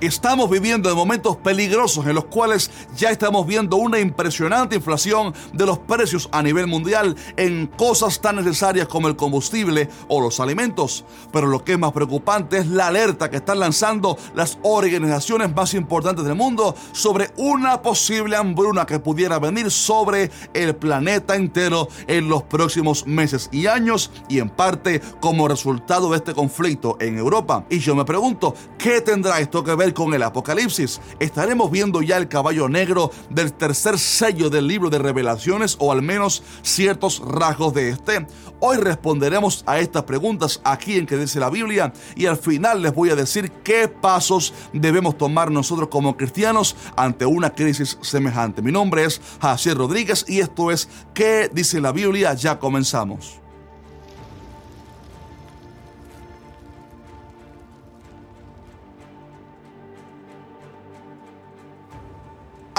Estamos viviendo en momentos peligrosos en los cuales ya estamos viendo una impresionante inflación de los precios a nivel mundial en cosas tan necesarias como el combustible o los alimentos. Pero lo que es más preocupante es la alerta que están lanzando las organizaciones más importantes del mundo sobre una posible hambruna que pudiera venir sobre el planeta entero en los próximos meses y años y en parte como resultado de este conflicto en Europa. Y yo me pregunto, ¿qué tendrá esto que ver con el Apocalipsis. Estaremos viendo ya el caballo negro del tercer sello del libro de revelaciones o al menos ciertos rasgos de este. Hoy responderemos a estas preguntas aquí en que dice la Biblia y al final les voy a decir qué pasos debemos tomar nosotros como cristianos ante una crisis semejante. Mi nombre es Jacier Rodríguez y esto es ¿Qué dice la Biblia? Ya comenzamos.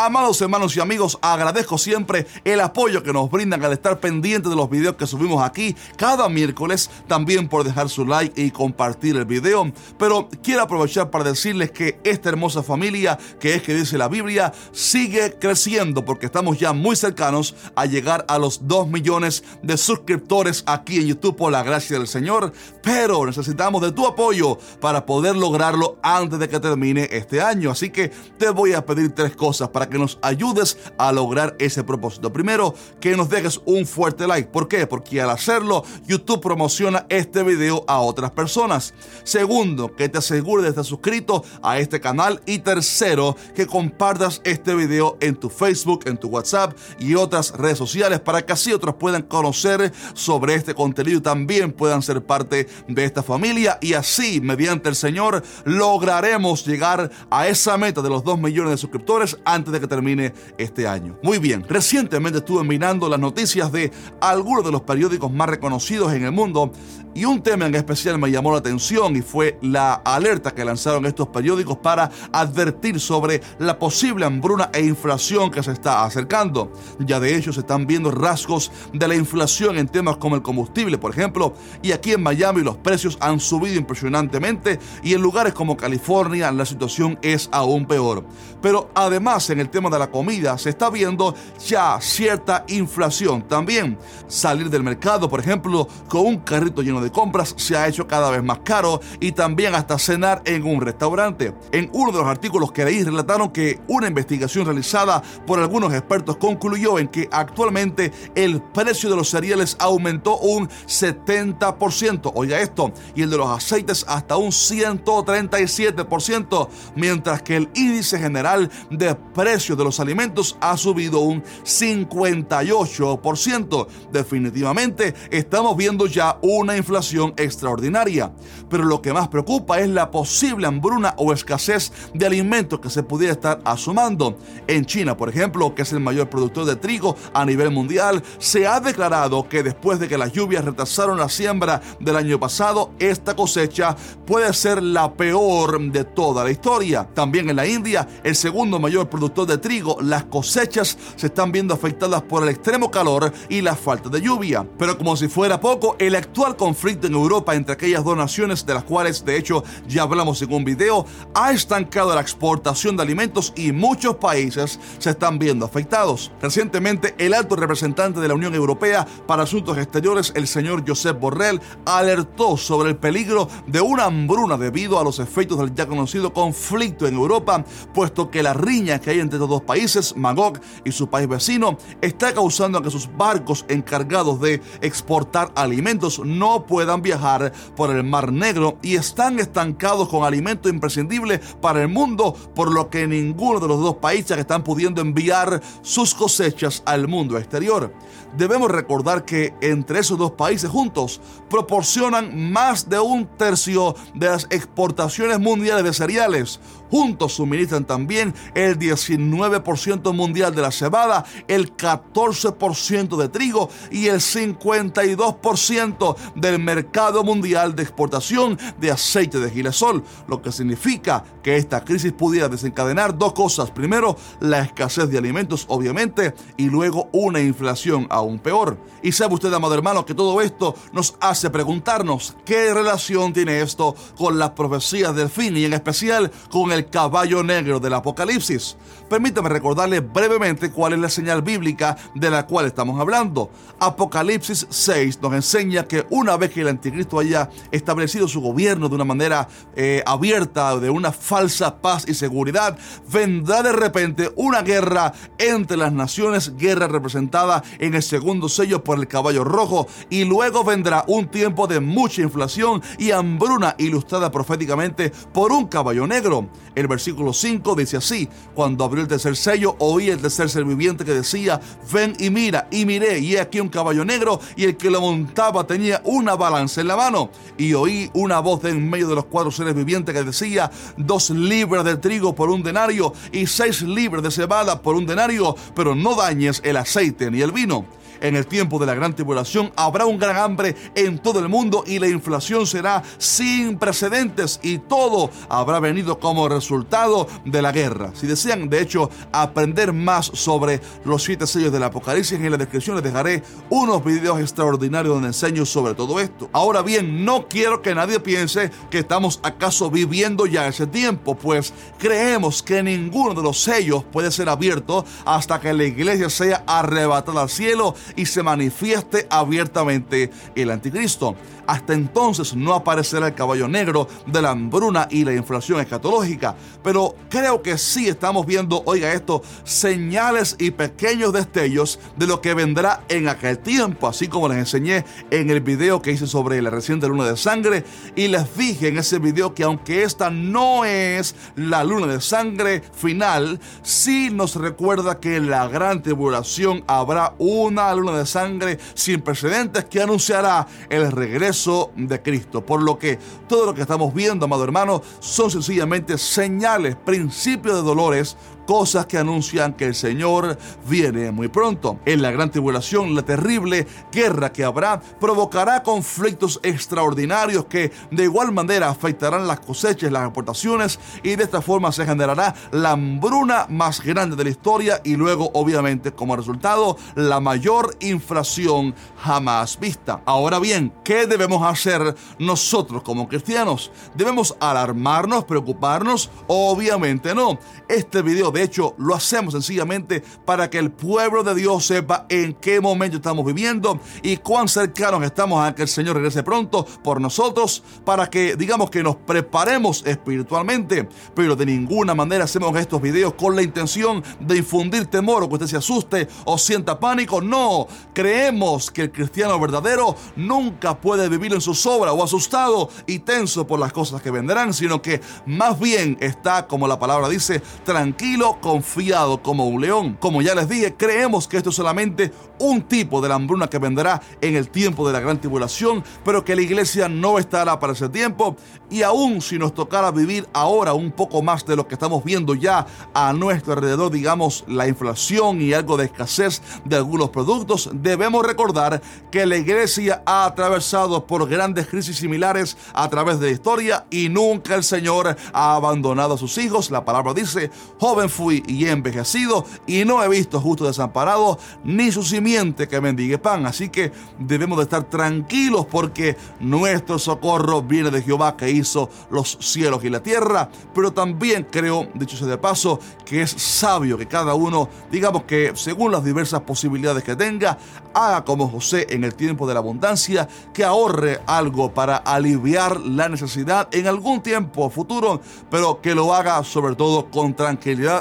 Amados hermanos y amigos, agradezco siempre el apoyo que nos brindan al estar pendientes de los videos que subimos aquí cada miércoles, también por dejar su like y compartir el video. Pero quiero aprovechar para decirles que esta hermosa familia, que es que dice la Biblia, sigue creciendo porque estamos ya muy cercanos a llegar a los 2 millones de suscriptores aquí en YouTube por la gracia del Señor. Pero necesitamos de tu apoyo para poder lograrlo antes de que termine este año. Así que te voy a pedir tres cosas para que nos ayudes a lograr ese propósito. Primero, que nos dejes un fuerte like. ¿Por qué? Porque al hacerlo, YouTube promociona este video a otras personas. Segundo, que te asegures de estar suscrito a este canal. Y tercero, que compartas este video en tu Facebook, en tu WhatsApp y otras redes sociales para que así otros puedan conocer sobre este contenido y también puedan ser parte de esta familia. Y así, mediante el Señor, lograremos llegar a esa meta de los 2 millones de suscriptores antes de que termine este año. Muy bien, recientemente estuve mirando las noticias de algunos de los periódicos más reconocidos en el mundo y un tema en especial me llamó la atención y fue la alerta que lanzaron estos periódicos para advertir sobre la posible hambruna e inflación que se está acercando. Ya de hecho se están viendo rasgos de la inflación en temas como el combustible, por ejemplo, y aquí en Miami los precios han subido impresionantemente y en lugares como California la situación es aún peor. Pero además en el tema de la comida se está viendo ya cierta inflación también. Salir del mercado, por ejemplo, con un carrito lleno de compras se ha hecho cada vez más caro y también hasta cenar en un restaurante. En uno de los artículos que leí relataron que una investigación realizada por algunos expertos concluyó en que actualmente el precio de los cereales aumentó un 70%, oiga esto, y el de los aceites hasta un 137%, mientras que el índice general de precios de los alimentos ha subido un 58%. Definitivamente estamos viendo ya una inflación extraordinaria. Pero lo que más preocupa es la posible hambruna o escasez de alimentos que se pudiera estar asomando. En China, por ejemplo, que es el mayor productor de trigo a nivel mundial, se ha declarado que después de que las lluvias retrasaron la siembra del año pasado, esta cosecha puede ser la peor de toda la historia. También en la India, el segundo mayor productor de trigo, las cosechas se están viendo afectadas por el extremo calor y la falta de lluvia. Pero como si fuera poco, el actual conflicto conflicto en Europa entre aquellas dos naciones, de las cuales de hecho ya hablamos en un video, ha estancado la exportación de alimentos y muchos países se están viendo afectados. Recientemente, el alto representante de la Unión Europea para Asuntos Exteriores, el señor Josep Borrell, alertó sobre el peligro de una hambruna debido a los efectos del ya conocido conflicto en Europa, puesto que la riña que hay entre los dos países, Magog y su país vecino, está causando que sus barcos encargados de exportar alimentos no puedan viajar por el Mar Negro y están estancados con alimento imprescindible para el mundo, por lo que ninguno de los dos países están pudiendo enviar sus cosechas al mundo exterior. Debemos recordar que entre esos dos países juntos proporcionan más de un tercio de las exportaciones mundiales de cereales. Juntos suministran también el 19 29% mundial de la cebada, el 14% de trigo y el 52% del mercado mundial de exportación de aceite de girasol, lo que significa que esta crisis pudiera desencadenar dos cosas. Primero, la escasez de alimentos, obviamente, y luego una inflación aún peor. Y sabe usted, amado hermano, que todo esto nos hace preguntarnos qué relación tiene esto con las profecías del fin y en especial con el caballo negro del Apocalipsis. Permítame recordarle brevemente cuál es la señal bíblica de la cual estamos hablando. Apocalipsis 6 nos enseña que una vez que el anticristo haya establecido su gobierno de una manera eh, abierta, de una falsa paz y seguridad, vendrá de repente una guerra entre las naciones, guerra representada en el segundo sello por el caballo rojo, y luego vendrá un tiempo de mucha inflación y hambruna ilustrada proféticamente por un caballo negro. El versículo 5 dice así, cuando abrió el tercer sello, oí el tercer ser viviente que decía, ven y mira, y miré, y he aquí un caballo negro, y el que lo montaba tenía una balanza en la mano, y oí una voz de en medio de los cuatro seres vivientes que decía, dos libras de trigo por un denario, y seis libras de cebada por un denario, pero no dañes el aceite ni el vino en el tiempo de la gran tribulación habrá un gran hambre en todo el mundo y la inflación será sin precedentes y todo habrá venido como resultado de la guerra. Si desean, de hecho, aprender más sobre los siete sellos del Apocalipsis, en la descripción les dejaré unos videos extraordinarios donde enseño sobre todo esto. Ahora bien, no quiero que nadie piense que estamos acaso viviendo ya ese tiempo, pues creemos que ninguno de los sellos puede ser abierto hasta que la iglesia sea arrebatada al cielo y se manifieste abiertamente el anticristo. Hasta entonces no aparecerá el caballo negro de la hambruna y la inflación escatológica, pero creo que sí estamos viendo, oiga esto, señales y pequeños destellos de lo que vendrá en aquel tiempo, así como les enseñé en el video que hice sobre la reciente luna de sangre y les dije en ese video que aunque esta no es la luna de sangre final, sí nos recuerda que en la gran tribulación habrá una de sangre sin precedentes que anunciará el regreso de Cristo. Por lo que todo lo que estamos viendo, amado hermano, son sencillamente señales, principios de dolores cosas que anuncian que el Señor viene muy pronto. En la gran tribulación, la terrible guerra que habrá provocará conflictos extraordinarios que de igual manera afectarán las cosechas, las exportaciones y de esta forma se generará la hambruna más grande de la historia y luego obviamente como resultado la mayor inflación jamás vista. Ahora bien, ¿qué debemos hacer nosotros como cristianos? ¿Debemos alarmarnos, preocuparnos? Obviamente no. Este video de hecho, lo hacemos sencillamente para que el pueblo de Dios sepa en qué momento estamos viviendo y cuán cercanos estamos a que el Señor regrese pronto por nosotros, para que digamos que nos preparemos espiritualmente. Pero de ninguna manera hacemos estos videos con la intención de infundir temor o que usted se asuste o sienta pánico. No, creemos que el cristiano verdadero nunca puede vivir en su sobra o asustado y tenso por las cosas que vendrán, sino que más bien está, como la palabra dice, tranquilo confiado como un león. Como ya les dije, creemos que esto es solamente un tipo de la hambruna que vendrá en el tiempo de la gran tribulación, pero que la iglesia no estará para ese tiempo. Y aún si nos tocara vivir ahora un poco más de lo que estamos viendo ya a nuestro alrededor, digamos la inflación y algo de escasez de algunos productos, debemos recordar que la iglesia ha atravesado por grandes crisis similares a través de la historia y nunca el Señor ha abandonado a sus hijos. La palabra dice, joven fui y he envejecido y no he visto justo desamparado ni su simiente que mendigue pan. Así que debemos de estar tranquilos porque nuestro socorro viene de Jehová que hizo los cielos y la tierra. Pero también creo, dicho sea de paso, que es sabio que cada uno, digamos que según las diversas posibilidades que tenga, haga como José en el tiempo de la abundancia, que ahorre algo para aliviar la necesidad en algún tiempo futuro, pero que lo haga sobre todo con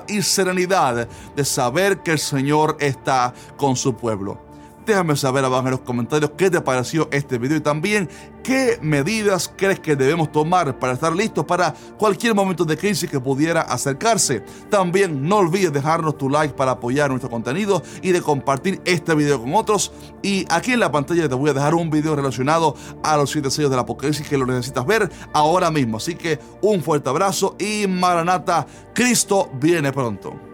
y serenidad de saber que el Señor está con su pueblo. Déjame saber abajo en los comentarios qué te pareció este video y también qué medidas crees que debemos tomar para estar listos para cualquier momento de crisis que pudiera acercarse. También no olvides dejarnos tu like para apoyar nuestro contenido y de compartir este video con otros. Y aquí en la pantalla te voy a dejar un video relacionado a los siete sellos del Apocalipsis que lo necesitas ver ahora mismo. Así que un fuerte abrazo y Maranata, Cristo viene pronto.